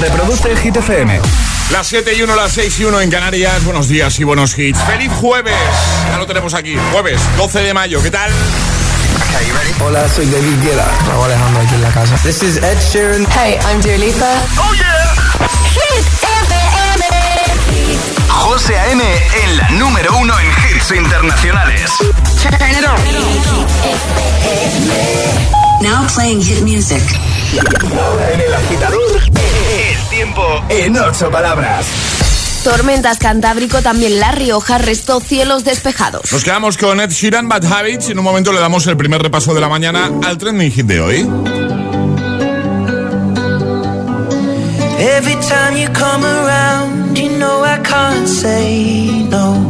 Reproduce el Hit FM. Las 7 y 1, las 6 y 1 en Canarias. Buenos días y buenos hits. ¡Feliz jueves! Ya lo tenemos aquí. Jueves, 12 de mayo. ¿Qué tal? Hola, soy David Guetta. Raúl Alejandro aquí en la casa. This is Ed Sheeran. Hey, I'm Dua Lipa. ¡Oh, yeah! Hit FM. José A.M. en la número uno en hits internacionales. Turn it on. Now playing hit music. En el agitador, el tiempo en ocho palabras. Tormentas Cantábrico, también La Rioja, restó cielos despejados. Nos quedamos con Ed Sheeran, Bad Habits. Y en un momento le damos el primer repaso de la mañana al trending hit de hoy. Every time you come around, you know I can't say no.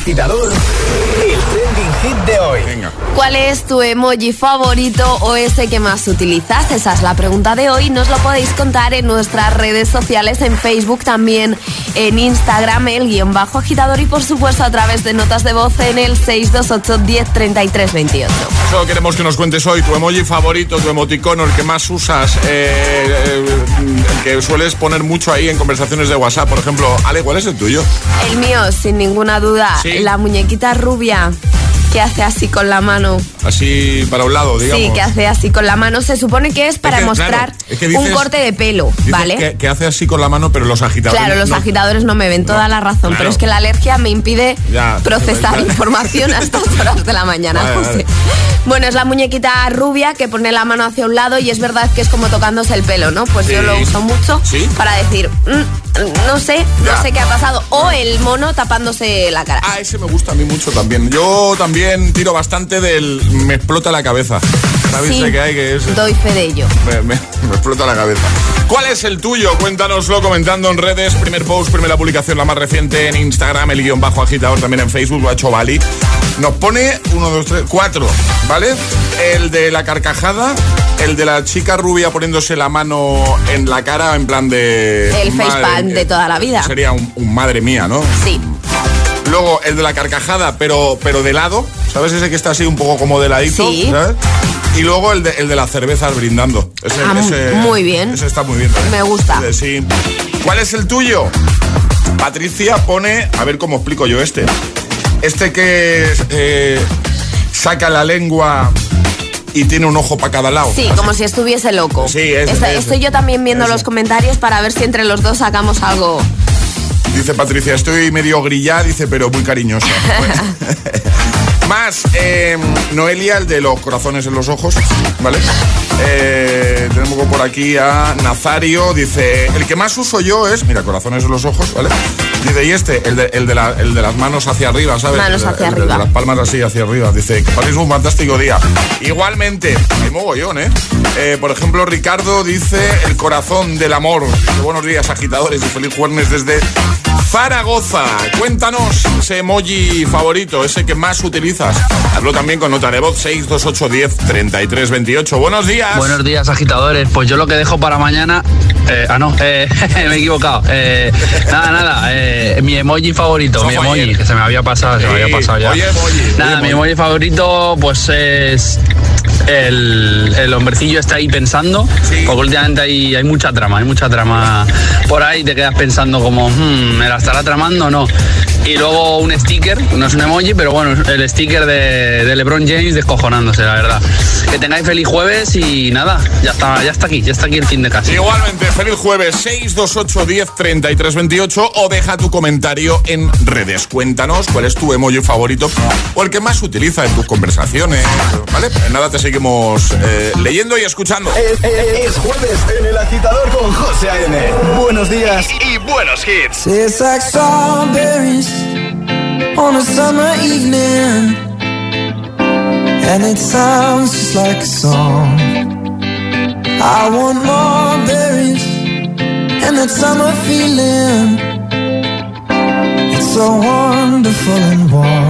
Agitador, el trending hit de hoy. Venga. ¿Cuál es tu emoji favorito o ese que más utilizas? Esa es la pregunta de hoy. Nos lo podéis contar en nuestras redes sociales, en Facebook, también en Instagram, el guion bajo agitador y por supuesto a través de notas de voz en el 628 10 33 28. Solo queremos que nos cuentes hoy tu emoji favorito, tu emoticono, el que más usas, eh, eh, el que sueles poner mucho ahí en conversaciones de WhatsApp. Por ejemplo, Ale, ¿cuál es el tuyo? El mío, sin ninguna duda, Sí. la muñequita rubia que hace así con la mano. Así para un lado, digamos. Sí, que hace así con la mano. Se supone que es para que, mostrar claro, es que dices- un corte de pelo, ¿vale? Que, que hace así con la mano, pero los agitadores. Claro, los no. agitadores no me ven toda No, la razón, claro. pero es que la alergia me impide Ya, procesar información a estas horas de la mañana, Vale, José. vale. Bueno, es la muñequita rubia que pone la mano hacia un lado y es verdad que es como tocándose el pelo, ¿no? Pues yo lo uso mucho ¿Sí? para decir, "Mm, no sé, Ya. no sé qué ha pasado. O el mono tapándose la cara. Ah, ese me gusta a mí mucho también. Yo también tiro bastante del me explota la cabeza. ¿Sabéis Sí, qué hay que es? doy fe de ello. Me, me- me explota la cabeza. ¿Cuál es el tuyo? Cuéntanoslo comentando en redes. Primer post, primera publicación, la más reciente en Instagram, el guion bajo agitador también en Facebook, lo ha hecho Bali. Nos pone uno, dos, tres, cuatro, ¿vale? El de la carcajada, el de la chica rubia poniéndose la mano en la cara en plan de... El facepalm de toda la vida. Sería un, un madre mía, ¿no? Sí. Luego el de la carcajada, pero, pero de lado, ¿sabes? Ese que está así un poco como de ladito, Sí. ¿sabes? Y luego el de, el de las cervezas brindando. Ese, Ah, ese- muy bien. Ese está muy bien. también. Me gusta. Sí. ¿Cuál es el tuyo? Patricia pone, a ver cómo explico yo este. Este que eh, saca la lengua y tiene un ojo para cada lado. Sí, como si estuviese loco. Sí, ese, Está- ese. Estoy yo también viendo Ese. los comentarios para ver si entre los dos sacamos algo. Dice Patricia, estoy medio grillada, dice, pero muy cariñosa. Pues- Más, eh, Noelia, el de los corazones en los ojos, ¿vale? Eh, tenemos por aquí a Nazario, dice, el que más uso yo es, mira, corazones en los ojos, ¿vale? Dice, y este, el de, el de, la- el de las manos hacia arriba, ¿sabes? Manos hacia el de- arriba. de las palmas así hacia arriba. Dice, que paséis un fantástico día. Igualmente, hay mogollón, ¿eh? Eh, Por ejemplo, Ricardo dice, el corazón del amor. Dice, buenos días, agitadores, y feliz jueves desde Zaragoza. Cuéntanos ese emoji favorito, ese que más utilizas. Hazlo también con nota de voz 628 10 33 28. Buenos días. Buenos días, agitadores. Pues yo lo que dejo para mañana. eh, ah, no, eh, me he equivocado. Eh, nada, nada. mi emoji favorito, mi emoji, ayer. que se me había pasado, se me había pasado ya. oye, emoji, nada, oye, mi emoji favorito, pues es. El, el hombrecillo está ahí pensando, Sí. porque últimamente hay, hay mucha trama, hay mucha trama por ahí, te quedas pensando como, "Hmm, ¿me la estará tramando o no? Y luego un sticker, no es un emoji, pero bueno, el sticker de, de LeBron James descojonándose, la verdad. Que tengáis feliz jueves y nada, ya está, ya está aquí, ya está aquí el fin de casa. Igualmente, feliz jueves 628 10 33 28 o deja tu comentario en redes. Cuéntanos cuál es tu emoji favorito o el que más utiliza en tus conversaciones. ¿Vale? En nada te seguimos eh, leyendo y escuchando. Es, es- es jueves en el agitador con José A.M. Buenos días y, buenos hits. Tastes like strawberries on a summer evening, and it sounds just like a song. I want more berries and that summer feeling. It's so wonderful and warm.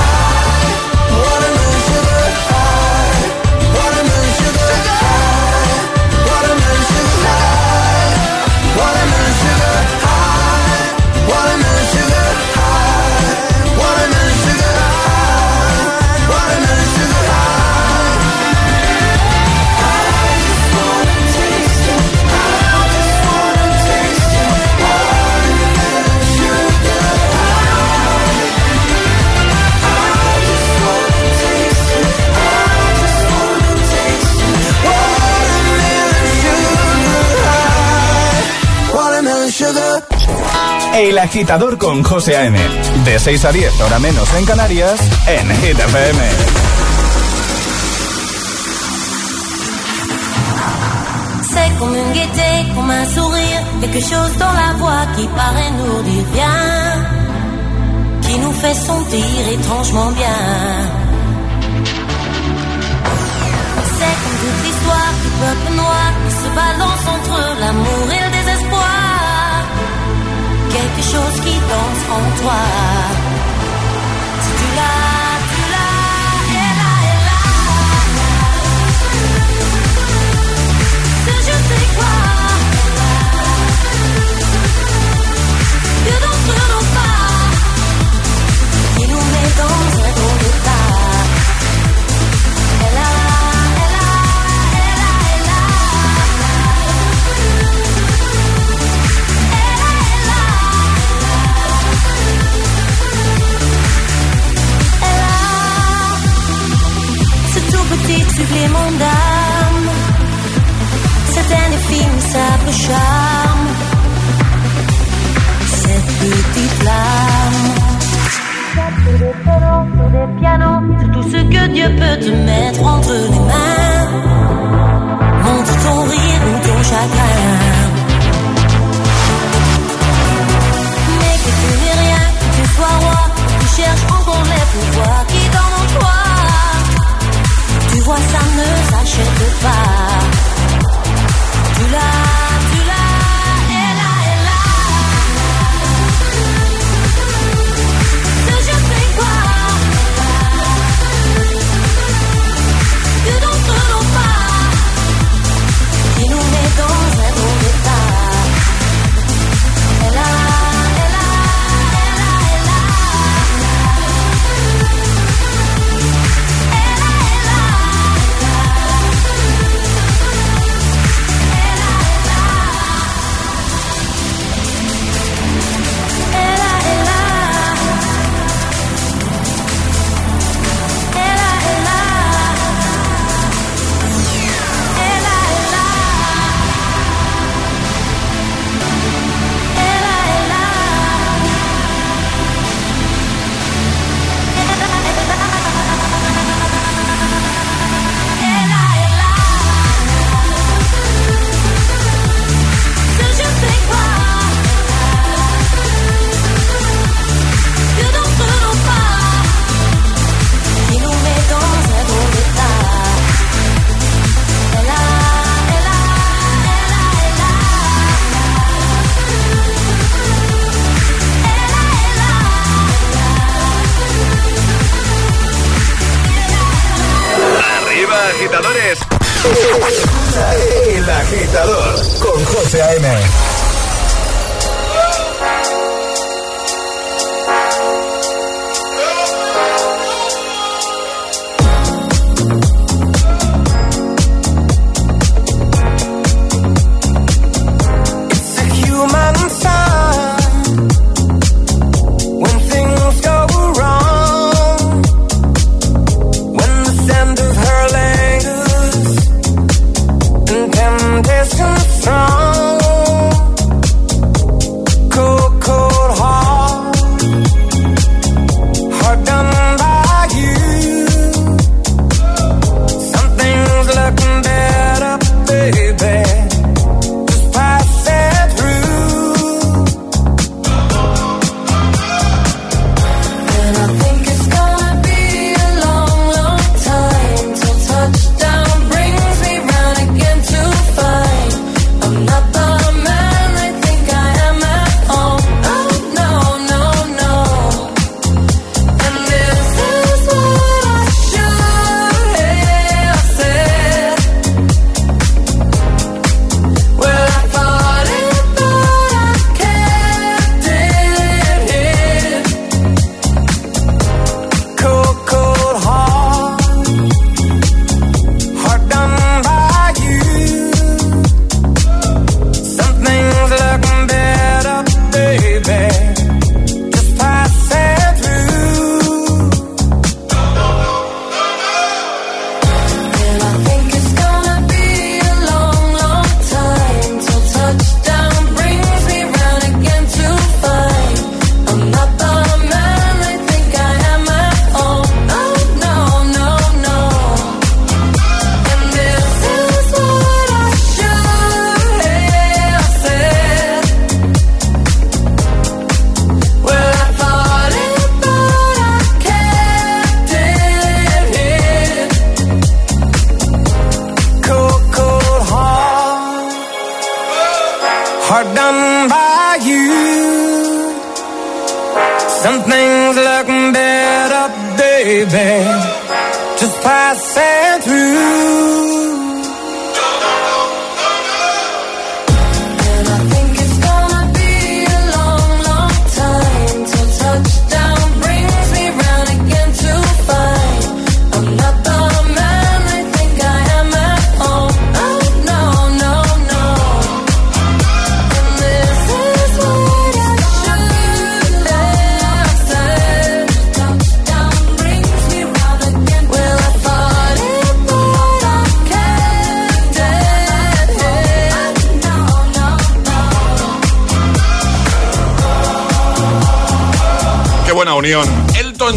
El agitador con José A.M. De 6 a 10, hora menos en Canarias, en Hit FM. C'est comme une gaieté, comme un sourire, quelque chose dans la voix qui paraît nous dire bien, qui nous fait sentir étrangement bien. C'est comme toute l'histoire du peuple noir qui se balance entre l'amour et le désespoir. Quelque chose qui danse en toi. Petit supplément d'âme. Cet infime simple charme. Cette petite flamme. Des pianos, c'est tout ce que Dieu peut te mettre entre les mains. Montre ton rire ou ton chagrin. Mais que tu n'es rien, que tu sois roi, tu cherches encore les pouvoirs ça ne s'achète pas. Tu agitadores. El agitador con José A.M.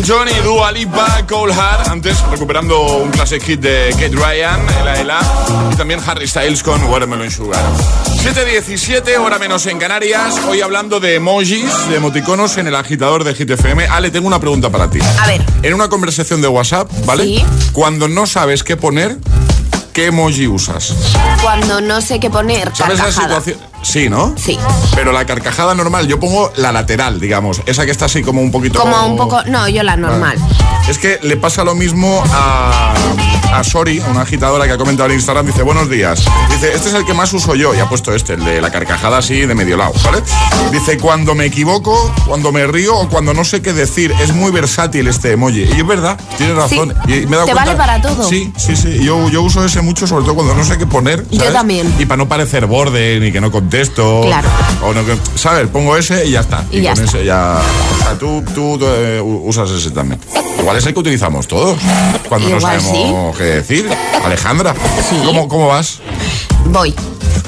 Elton John y Dua Lipa, Cole Hart. Antes recuperando un classic hit de Kate Ryan, Ela Ela. Y también Harry Styles con Watermelon Sugar. 7.17, hora menos en Canarias. Hoy hablando de emojis, de emoticonos en el agitador de Hit FM. Ale, tengo una pregunta para ti. A ver. En una conversación de WhatsApp, ¿vale? Sí. Cuando no sabes qué poner, ¿qué emoji usas? Cuando no sé qué poner, ¿Sabes la situación? Sí, ¿no? Sí. Pero la carcajada normal, yo pongo la lateral, digamos. Esa que está así como un poquito. Como un poco... No, yo la normal. Es que le pasa lo mismo a, a Sori, una agitadora que ha comentado en Instagram. Dice, buenos días. Dice, este es el que más uso yo. Y ha puesto este, el de la carcajada así de medio lado, ¿vale? Dice, cuando me equivoco, cuando me río o cuando no sé qué decir. Es muy versátil este emoji. Y es verdad, tienes razón. Sí. Y me he dado Te cuenta- vale para todo. Sí, sí, sí. Yo, yo uso ese mucho, sobre todo cuando no sé qué poner. Yo también. Y para no parecer borde, ni que no contesto. Claro. O no ¿Sabes? Pongo ese y ya está. Y ya con está. ese ya. O sea, tú, tú, eh, usas ese también. Igual es el que utilizamos todos. Cuando no Igual sabemos qué decir. Alejandra, Sí. ¿cómo, ¿cómo vas? Voy.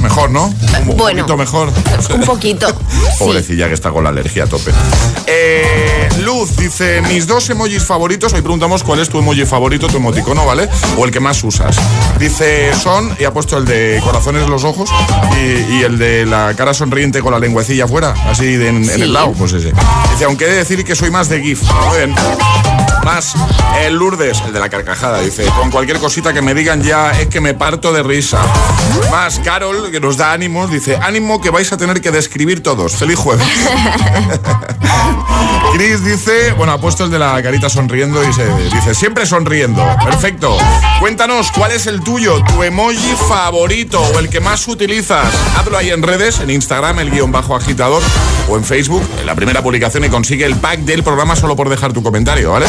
Mejor, ¿no? Un, bueno. poquito mejor. Un poquito. Sí. Pobrecilla que está con la alergia a tope. Eh, Luz dice, mis dos emojis favoritos, hoy preguntamos cuál es tu emoji favorito, tu emoticono, ¿vale? O el que más usas. Dice, son, y ha puesto el de corazones en los ojos y, y el de la cara sonriente con la lengüecilla afuera, así de en, en Sí. el lado, pues ese. Dice, aunque he de decir que soy más de GIF. Muy bien. Más, el Lourdes, el de la carcajada, dice, con cualquier cosita que me digan ya es que me parto de risa. Más, Carol, que nos da ánimos, dice, ánimo que vais a tener que describir todos. Feliz jueves. Chris dice, bueno, ha puesto el de la carita sonriendo y se dice, siempre sonriendo. Perfecto. Cuéntanos, ¿cuál es el tuyo, tu emoji favorito o el que más utilizas? Hazlo ahí en redes, en Instagram, el guion bajo agitador, o en Facebook, en la primera publicación y consigue el pack del programa solo por dejar tu comentario, ¿vale?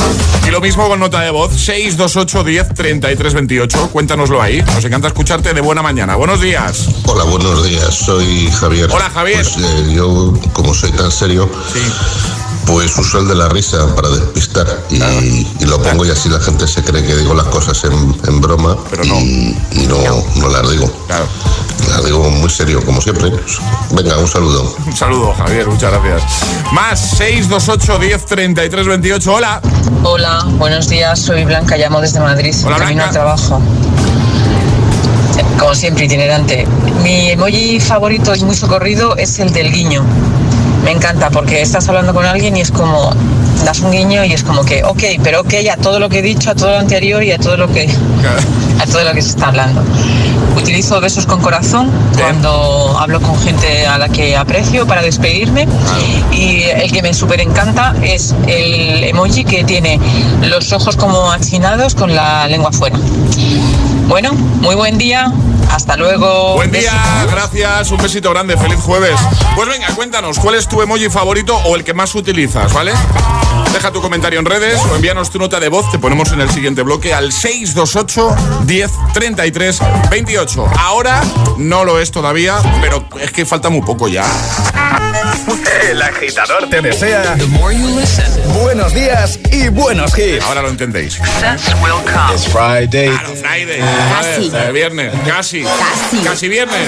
Y lo mismo con nota de voz, 628 10 33 28. Cuéntanoslo ahí. Nos encanta escucharte de buena mañana. Buenos días. Hola, buenos días. Soy Javier. Hola, Javier. Pues eh, yo, como soy tan serio, Sí. Pues uso el de la risa para despistar y, y lo pongo y así la gente se cree que digo las cosas en, en broma Pero no. y, y no, no las digo. Claro. Las digo muy serio, como siempre. Venga, un saludo. Un saludo, Javier, muchas gracias. Más 628 10 33 28. Hola. Hola, buenos días, soy Blanca, llamo desde Madrid, Hola, camino al trabajo. Como siempre, itinerante. Mi emoji favorito y muy socorrido es el del guiño. Me encanta porque estás hablando con alguien y es como, das un guiño y es como que, ok, pero ok a todo lo que he dicho, a todo lo anterior y a todo lo que, a todo lo que se está hablando. Utilizo besos con corazón cuando hablo con gente a la que aprecio para despedirme. Y el que me súper encanta es el emoji que tiene los ojos como achinados con la lengua fuera. Bueno, muy buen día, hasta luego. Buen día, gracias, un besito grande, feliz jueves. Pues venga, cuéntanos, ¿cuál es tu emoji favorito o el que más utilizas, ¿vale? Deja tu comentario en redes o envíanos tu nota de voz, te ponemos en el siguiente bloque al 628 10 33 28. Ahora no lo es todavía, pero es que falta muy poco ya. El agitador te desea buenos días y buenos hits. Ahora lo entendéis. It's Friday. Claro, Friday. Casi. Joder, eh, viernes, casi. Casi. Casi viernes.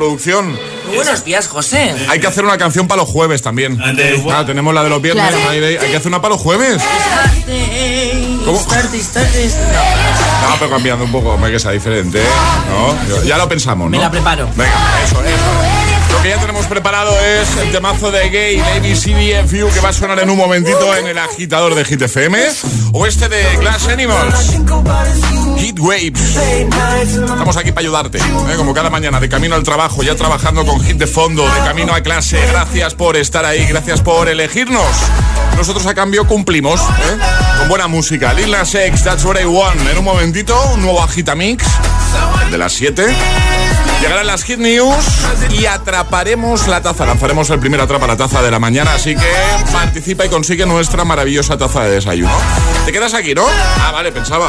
producción. Muy buenos días, José. Hay que hacer una canción para los jueves también. Claro, tenemos la de los viernes, Claro. Friday. Hay que hacer una para los jueves. ¿Cómo? No, pero cambiando un poco, que sea diferente. ¿eh? ¿no? Yo- Ya lo pensamos, ¿no? Me la preparo. Venga, eso, eso. Lo que ya tenemos preparado es el temazo de Gay, Lady CDFU, que va a sonar en un momentito en el agitador de Hit FM. O este de Glass Animals. Heat Waves. Estamos aquí para ayudarte, ¿eh? como cada mañana, de camino al trabajo, ya trabajando con hit de fondo, de camino a clase. Gracias por estar ahí, gracias por elegirnos. Nosotros a cambio cumplimos, ¿eh? con buena música. Lil Nas X, That's What I Want. En un momentito, un nuevo Agitamix, de las 7. Llegarán las Hit News y atraparemos la taza. Lanzaremos el primer atrapa la taza de la mañana, así que participa y consigue nuestra maravillosa taza de desayuno. ¿Te quedas aquí, no? Ah, vale, pensaba.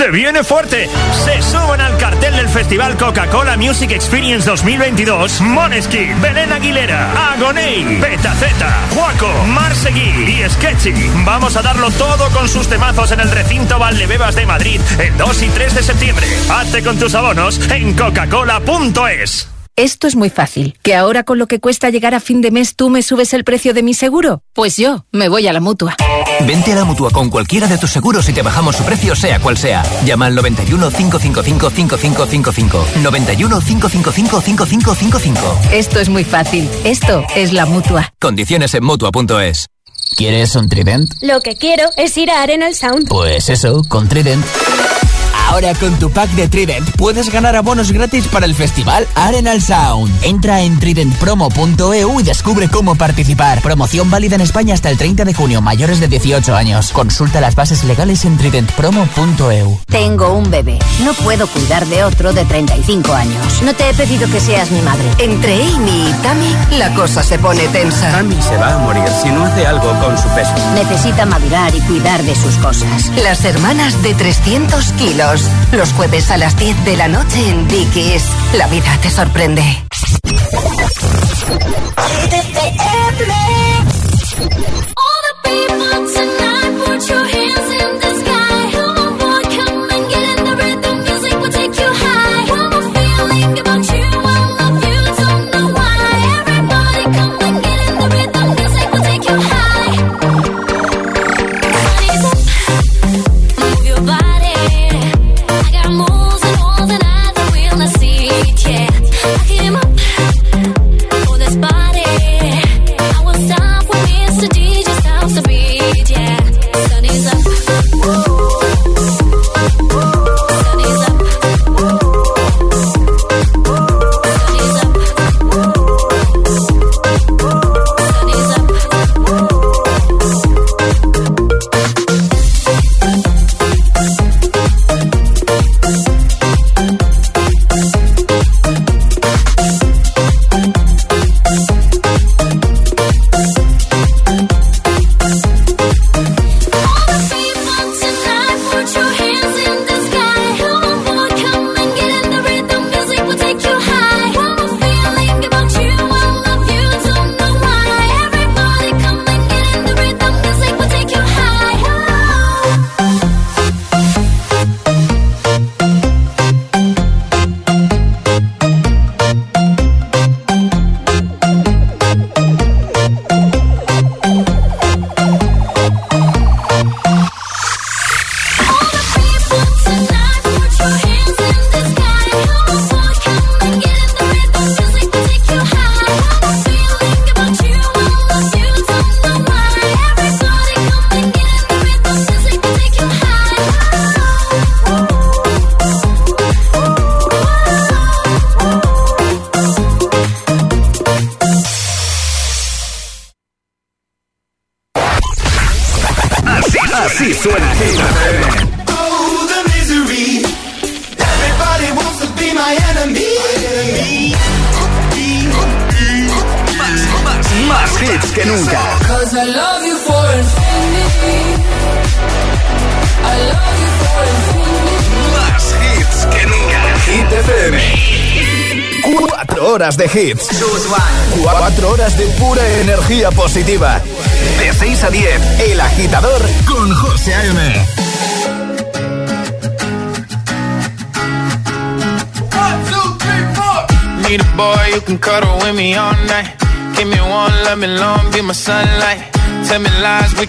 Se viene fuerte. Se suben al cartel del Festival Coca-Cola Music Experience 2022 Moneski, Belén Aguilera, Agoney, Betaceta, Juaco, Marsegui y Sketchy. Vamos a darlo todo con sus temazos en el recinto Valdebebas de Madrid el 2 y 3 de septiembre. Hazte con tus abonos en coca-cola.es. Esto es muy fácil. ¿Que ahora con lo que cuesta llegar a fin de mes tú me subes el precio de mi seguro? Pues yo me voy a la mutua. Vente a la mutua con cualquiera de tus seguros y te bajamos su precio, sea cual sea. Llama al 91 555 5555. 91 555 5555. Esto es muy fácil. Esto es la mutua. Condiciones en mutua.es. ¿Quieres un Trident? Lo que quiero es ir a Arenal Sound. Pues eso, con Trident. Ahora con tu pack de Trident puedes ganar abonos gratis para el festival Arenal Sound. Entra en tridentpromo.eu y descubre cómo participar. Promoción válida en España hasta el 30 de junio, mayores de 18 años. Consulta las bases legales en tridentpromo.eu. Tengo un bebé. No puedo cuidar de otro de 35 años. No te he pedido que seas mi madre. Entre Amy y Tammy, la cosa se pone tensa. Tammy se va a morir si no hace algo con su peso. Necesita madurar y cuidar de sus cosas. Las hermanas de 300 kilos. Los jueves a las 10 de la noche en Dickies. La vida te sorprende.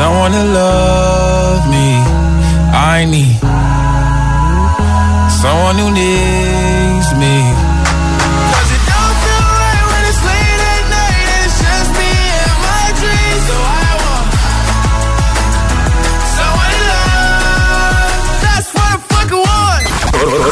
someone to love me. I need someone who needs me.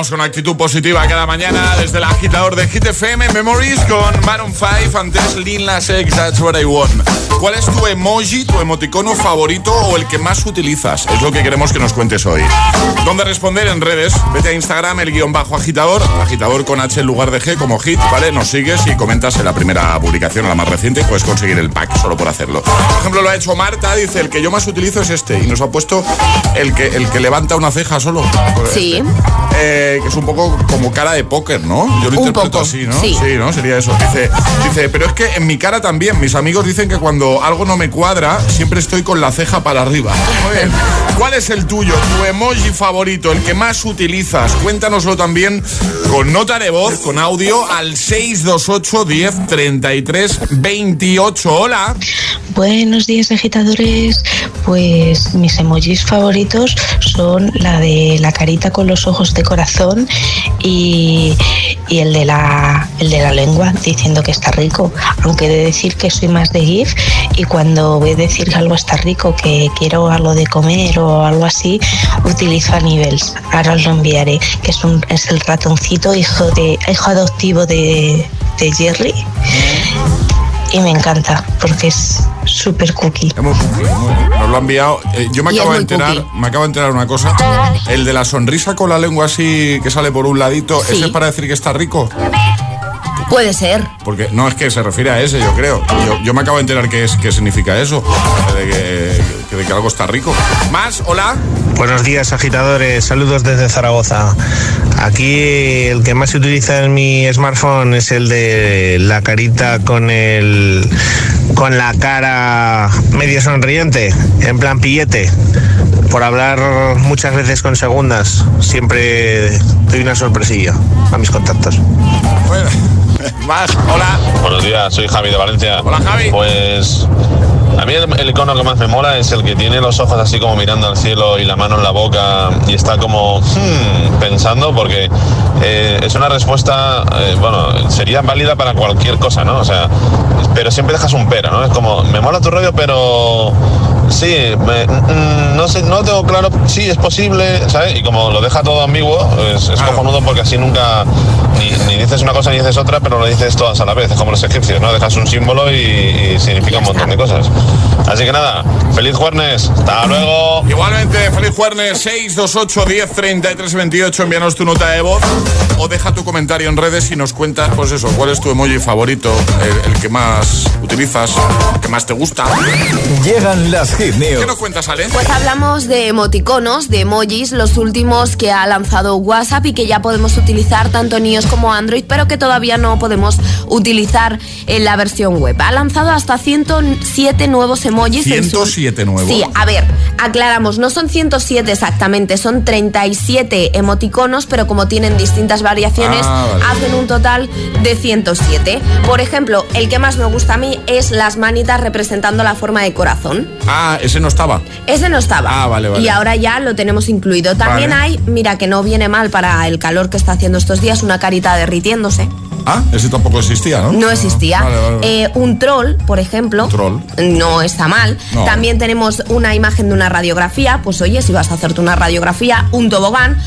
Vamos con actitud positiva cada mañana desde el agitador de Hit FM Memories con Maroon 5 antes Lil Nas X That's What I Want. ¿Cuál es tu emoji, tu emoticono favorito o el que más utilizas? Es lo que queremos que nos cuentes hoy. ¿Dónde responder? En redes. Vete a Instagram, el guion bajo agitador, agitador con H en lugar de G como hit, ¿vale? Nos sigues y comentas en la primera publicación, la más reciente, puedes conseguir el pack solo por hacerlo. Por ejemplo, lo ha hecho Marta, dice, el que yo más utilizo es este y nos ha puesto el que, el que levanta una ceja solo. Sí. Eh, que es un poco como cara de póker, ¿no? Yo lo Un interpreto poco, así, ¿no? sí. ¿no? Sería eso. Dice, dice, pero es que en mi cara también. Mis amigos dicen que cuando algo no me cuadra, siempre estoy con la ceja para arriba. Muy bien. ¿Cuál es el tuyo? Tu emoji favorito, el que más utilizas. Cuéntanoslo también con nota de voz, con audio al 628 10 33 28. Hola. Buenos días, agitadores. Pues mis emojis favoritos son la de la carita con los ojos de corazón y, el, de la, el de la lengua diciendo que está rico. Aunque de decir que soy más de GIF y cuando voy a decir que algo está rico, que quiero algo de comer o algo así, utilizo a niveles. Ahora lo enviaré, que es, un, es el ratoncito hijo, de, hijo adoptivo de, de Jerry. Y me encanta porque es súper cookie. Nos lo ha enviado. Eh, yo me Y acabo de enterar, cookie. me acabo de enterar una cosa. El de la sonrisa con la lengua así que sale por un ladito, Sí. ese es para decir que está rico. Puede ser. Porque no es que se refiere a ese, yo creo. Yo, yo me acabo de enterar qué es qué significa eso. De que, que- de que algo está rico. Más, hola. Buenos días, agitadores. Saludos desde Zaragoza. Aquí el que más se utiliza en mi smartphone es el de la carita con el con la cara medio sonriente, en plan pillete. Por hablar muchas veces con segundas, siempre doy una sorpresilla a mis contactos. Más, hola. Buenos días, soy Javi de Valencia. Hola, Javi. Pues a mí el, el icono que más me mola es el que tiene los ojos así como mirando al cielo y la mano en la boca y está como hmm, pensando porque eh, es una respuesta, eh, bueno, sería válida para cualquier cosa, ¿no? O sea, pero siempre dejas un pero, ¿no? Es como, me mola tu rollo, pero sí, me- mm, no sé, no tengo claro, sí, es posible, ¿sabes? Y como lo deja todo ambiguo, es, es cojonudo porque así nunca ni, ni dices una cosa ni dices otra, pero lo dices todas a la vez, es como los egipcios, ¿no? Dejas un símbolo y, y significa un montón de cosas. Así que nada, feliz jueves, hasta luego. Igualmente, feliz jueves 628 10 33 28. Envíanos tu nota de voz o deja tu comentario en redes y nos cuentas, pues eso, cuál es tu emoji favorito, el, el que más utilizas, el que más te gusta. Llegan las hit news. ¿Qué nos cuentas, Ale? Pues hablamos de emoticonos, de emojis, los últimos que ha lanzado WhatsApp y que ya podemos utilizar tanto en iOS como Android, pero que todavía no podemos utilizar en la versión web. Ha lanzado hasta 107 nuevos emojis. 107 nuevos. Sí, a ver, aclaramos, no son 107 exactamente, son 37 emoticonos, pero como tienen distintas variaciones, ah, hacen un total de 107. Por ejemplo, el que más me gusta a mí es las manitas representando la forma de corazón. Ah, ese no estaba. Ese no estaba. Ah, vale, vale. Y ahora ya lo tenemos incluido. También hay, mira que no viene mal para el calor que está haciendo estos días, una carita derritiéndose. Ah, ese tampoco existía, ¿no? No existía. Eh, un troll, por ejemplo. Un troll. No está mal. También tenemos una imagen de una radiografía. Pues oye, si vas a hacerte una radiografía, un tobogán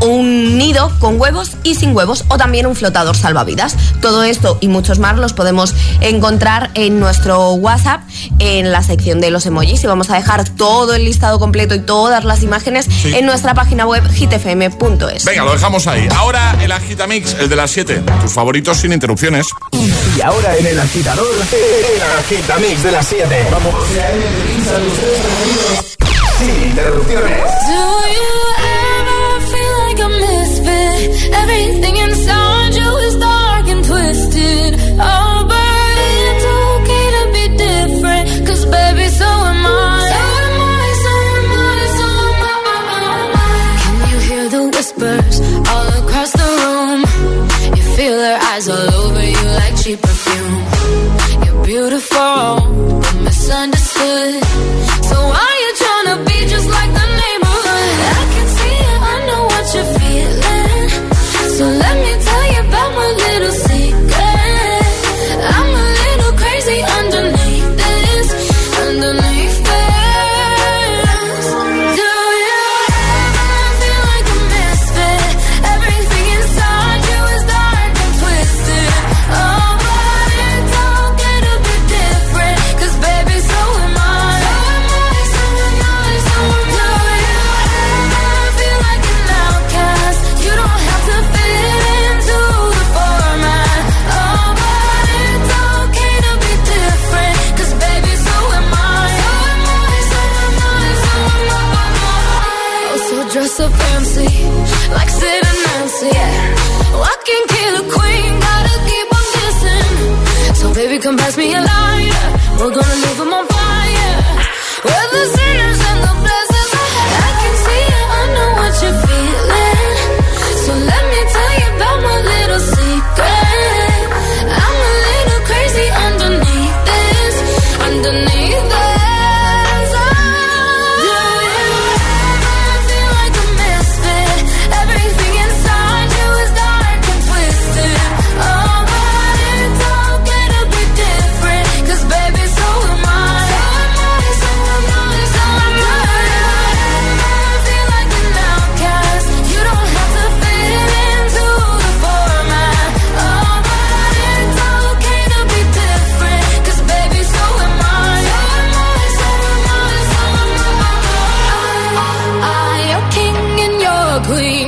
un nido con huevos y sin huevos o también un flotador salvavidas. Todo esto y muchos más los podemos encontrar en nuestro WhatsApp en la sección de los emojis y vamos a dejar todo el listado completo y todas las imágenes en nuestra página web hitfm.es. Venga, lo dejamos ahí. Ahora el agitamix, el de las 7, tus favoritos sin interrupciones. Y ahora en el agitador, el agitamix de las 7. Vamos. Sin interrupciones. Everything inside you is dark and twisted. Oh, but it's okay to be baby, so am I. So am I, so am I, so am I. Oh, oh, oh, Can you hear the whispers all across the room? You feel eyes all over you like cheap perfume. You're beautiful queen.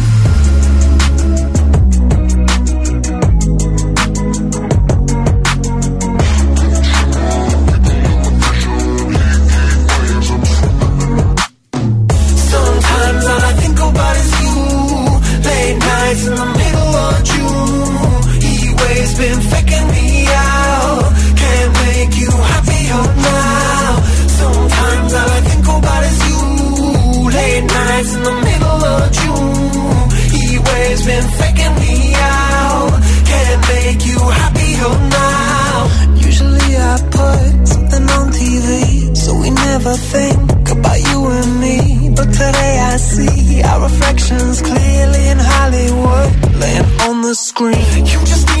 You just need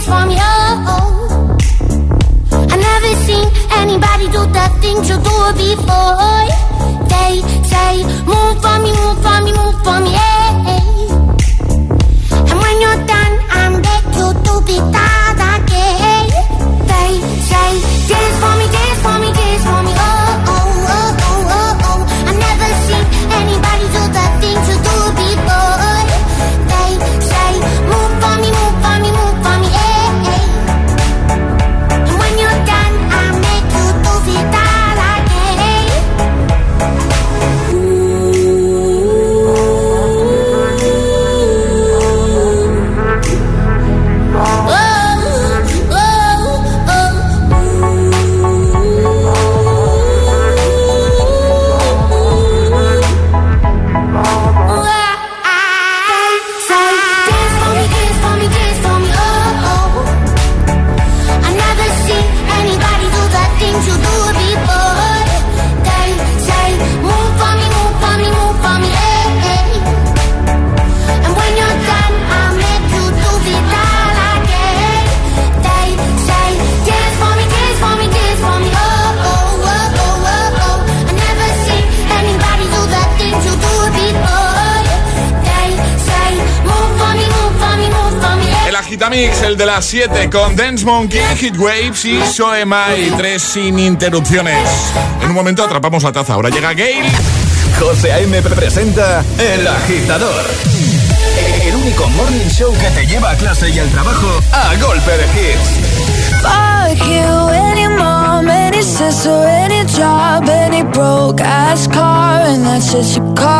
is from you. I never seen anybody do the things you do before. They say, move for me, move for me, move for me. And when you're done, I'm back to be that again. They say, dance for me. Mix, el de las 7, con Dance Monkey, Hit Waves y Soemai. Tres sin interrupciones. En un momento atrapamos la taza. Ahora llega Gail. José A.M. presenta El Agitador. El único morning show que te lleva a clase y al trabajo a golpe de hits. Fuck you, any any sister, any job, any broke ass car, and that's just your car.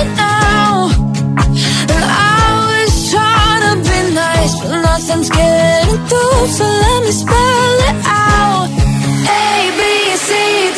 it now. I was trying to be nice, but nothing's getting through. So let me spell it out. A B C D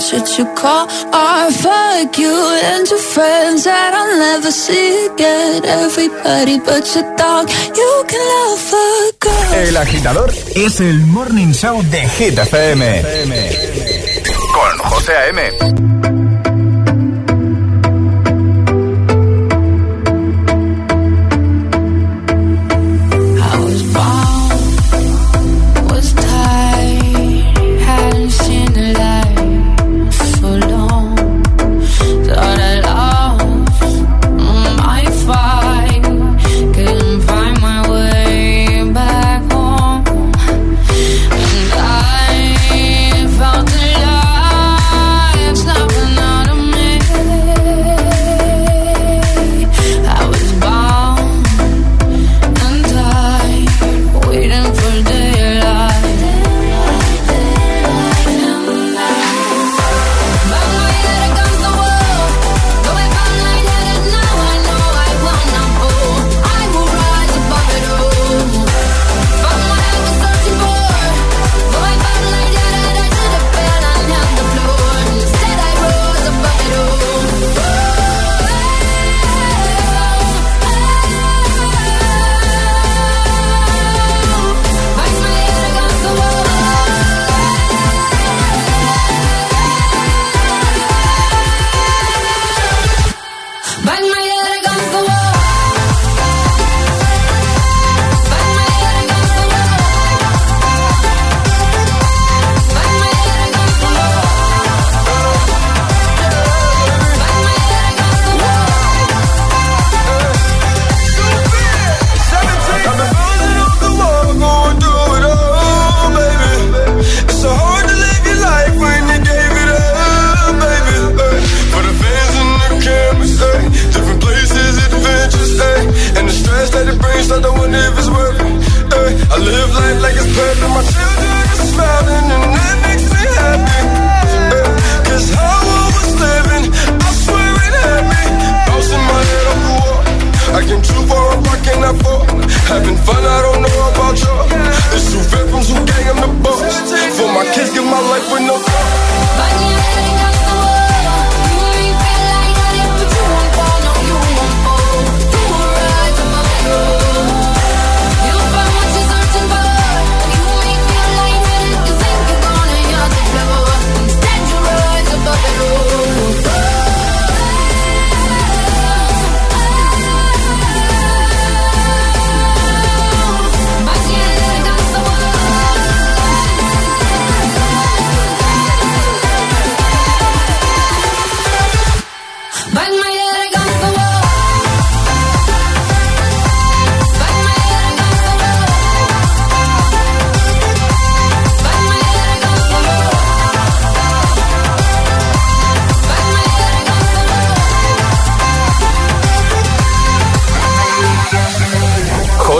Shit you call art. Fuck you and your friends that I'll never see again. Everybody but your dog, you can love a girl. El agitador es el morning show de Hit FM. Con José A.M.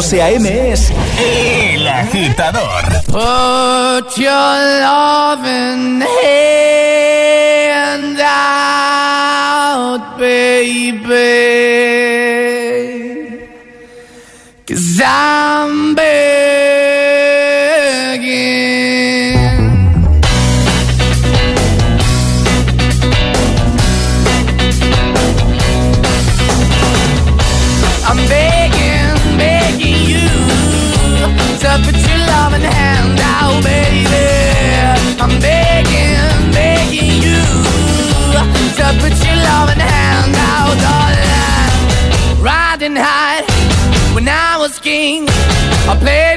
José A.M. es El Agitador. Put your loving hand out, baby. Cause I'm begging.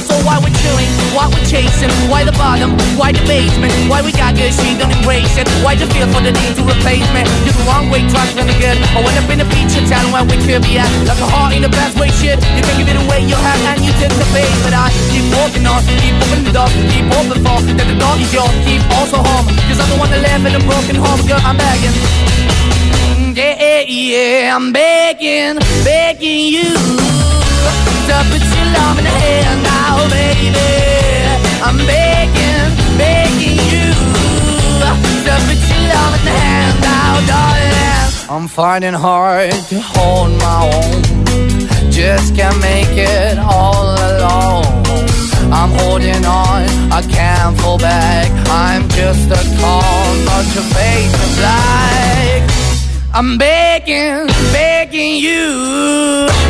soul. Why we're chilling, why we're chasing, why the bottom, why the basement, why we got good, she don't embrace it. Why the feel for the need to replace me? You're the wrong way, trying to good. I went up in a feature town where we could be at. Like a heart in the best way, shit. You can give it away, you have, and you took the bait. But I keep walking on, keep opening the door, keep open for that the door is yours, keep also home. Cause I don't wanna live in a broken home, girl, I'm begging. Mm, Yeah, yeah, I'm begging, begging you to put love in the now, baby. I'm begging, begging you to put your love in the hand now, darling. I'm finding hard to hold my own. Just can't make it all alone. I'm holding on, I can't fall back. I'm just a call, but your face is black. I'm begging, begging you.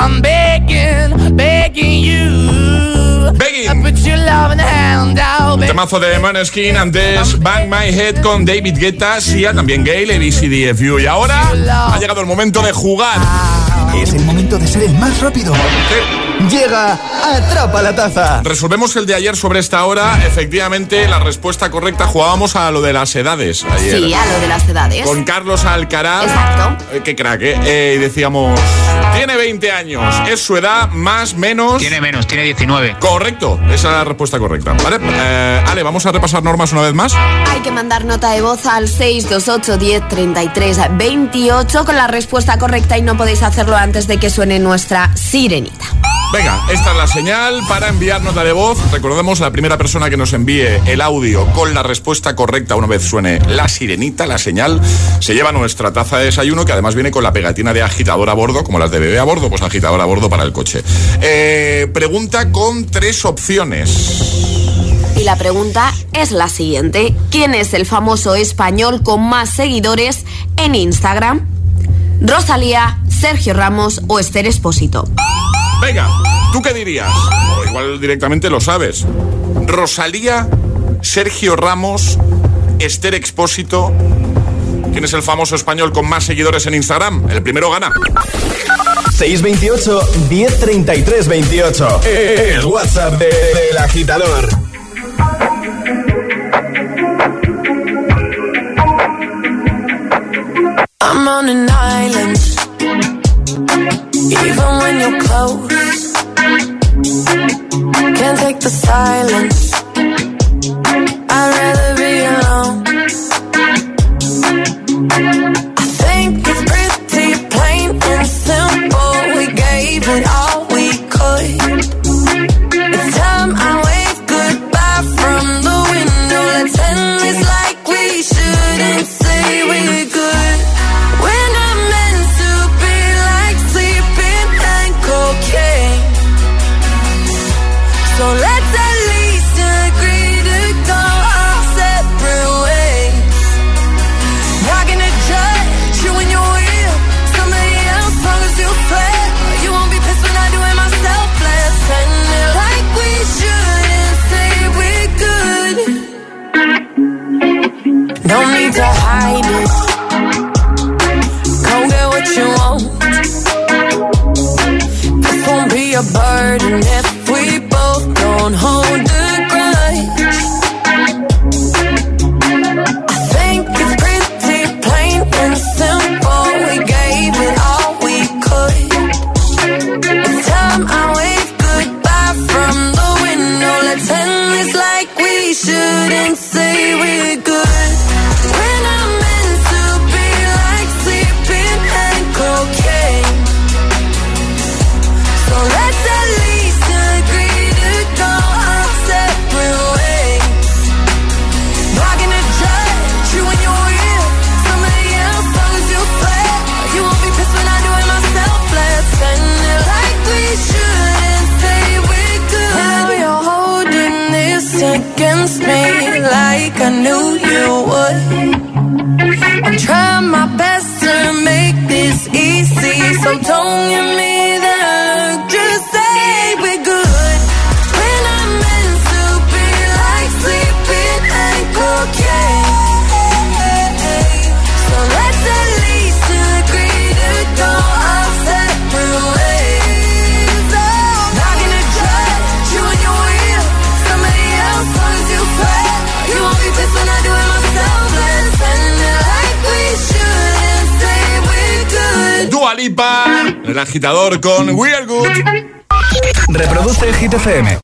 I'm begging, begging you. Begging. Put your loving hand out. Temazo de Maneskin, antes Bang My Head con David Guetta, Sia, también Gale, ABCDFU. Y ahora ha llegado el momento de jugar. Es el momento de ser el más rápido. Llega Atrapa la Taza. Resolvemos el de ayer sobre esta hora. Efectivamente, la respuesta correcta jugábamos a lo de las edades ayer. Sí, a lo de las edades. Con Carlos Alcaraz. Exacto. Eh, qué crack, ¿eh? Eh, Y decíamos, tiene 20 años. Es su edad más, menos... Tiene menos, tiene 19. Correcto, esa es la respuesta correcta. ¿Vale? Eh, Ale, vamos a repasar normas una vez más. Hay que mandar nota de voz al 628 10 33 28 con la respuesta correcta y no podéis hacerlo antes de que suene nuestra sirenita. Venga, esta es la señal para enviar nota de voz. Recordemos, la primera persona que nos envíe el audio con la respuesta correcta una vez suene la sirenita, la señal, se lleva nuestra taza de desayuno que además viene con la pegatina de agitador a bordo, como las de bebé a bordo, pues agitador a bordo para el coche. Eh, pregunta con tres opciones. Y la pregunta es la siguiente. ¿Quién es el famoso español con más seguidores en Instagram? ¿Rosalía, Sergio Ramos o Esther Espósito? Venga, ¿tú qué dirías? O igual directamente lo sabes. Rosalía, Sergio Ramos, Esther Expósito. ¿Quién es el famoso español con más seguidores en Instagram? El primero gana. 628 1033 28. El WhatsApp de- del agitador. I'm on an island. even when you're close. Can't take the silence. I'd rather be alone. FM.